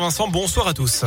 Vincent, bonsoir à tous.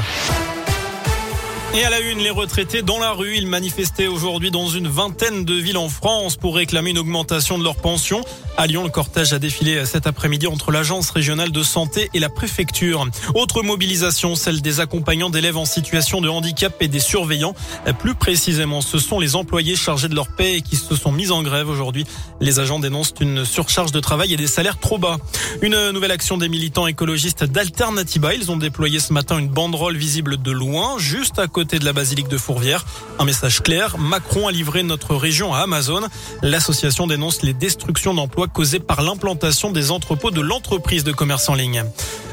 Et à la une, les retraités dans la rue, ils manifestaient aujourd'hui dans une vingtaine de villes en France pour réclamer une augmentation de leur pension. À Lyon, le cortège a défilé cet après-midi entre l'agence régionale de santé et la préfecture. Autre mobilisation, celle des accompagnants d'élèves en situation de handicap et des surveillants. Plus précisément, ce sont les employés chargés de leur paix et qui se sont mis en grève aujourd'hui. Les agents dénoncent une surcharge de travail et des salaires trop bas. Une nouvelle action des militants écologistes d'Alternativa. Ils ont déployé ce matin une banderole visible de loin, juste à côté de la basilique de Fourvière. Un message clair, Macron a livré notre région à Amazon. L'association dénonce les destructions d'emplois causées par l'implantation des entrepôts de l'entreprise de commerce en ligne.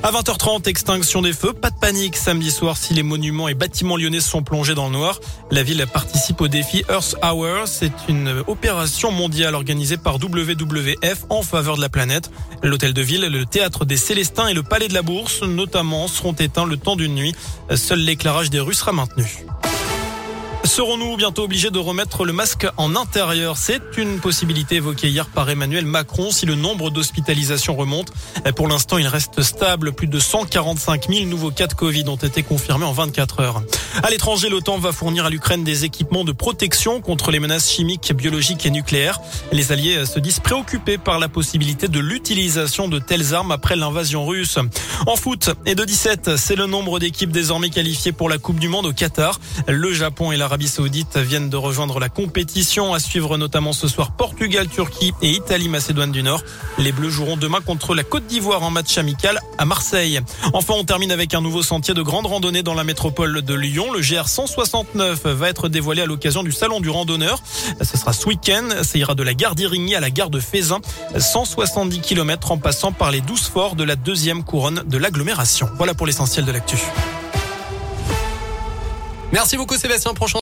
À 20h30, extinction des feux. Pas de panique samedi soir si les monuments et bâtiments lyonnais sont plongés dans le noir. La ville participe au défi Earth Hour. C'est une opération mondiale organisée par WWF en faveur de la planète. L'hôtel de ville, le théâtre des Célestins et le palais de la Bourse, notamment, seront éteints le temps d'une nuit. Seul l'éclairage des rues sera maintenu. Serons-nous bientôt obligés de remettre le masque en intérieur? C'est une possibilité évoquée hier par Emmanuel Macron si le nombre d'hospitalisations remonte. Pour l'instant, il reste stable. Plus de 145 000 nouveaux cas de Covid ont été confirmés en 24 heures. À l'étranger, l'OTAN va fournir à l'Ukraine des équipements de protection contre les menaces chimiques, biologiques et nucléaires. Les alliés se disent préoccupés par la possibilité de l'utilisation de telles armes après l'invasion russe. En foot, et de 17, c'est le nombre d'équipes désormais qualifiées pour la Coupe du Monde au Qatar. Le Japon et l'Arabie Saoudite viennent de rejoindre la compétition. À suivre notamment ce soir Portugal, Turquie et Italie, Macédoine du Nord. Les Bleus joueront demain contre la Côte d'Ivoire en match amical à Marseille. Enfin, on termine avec un nouveau sentier de grande randonnée dans la métropole de Lyon. Le GR 169 va être dévoilé à l'occasion du Salon du randonneur. Ce sera ce week-end. Ça ira de la gare d'Irigny à la gare de Fézin. 170 km en passant par les 12 forts de la deuxième couronne de l'agglomération. Voilà pour l'essentiel de l'actu. Merci beaucoup Sébastien. Prochain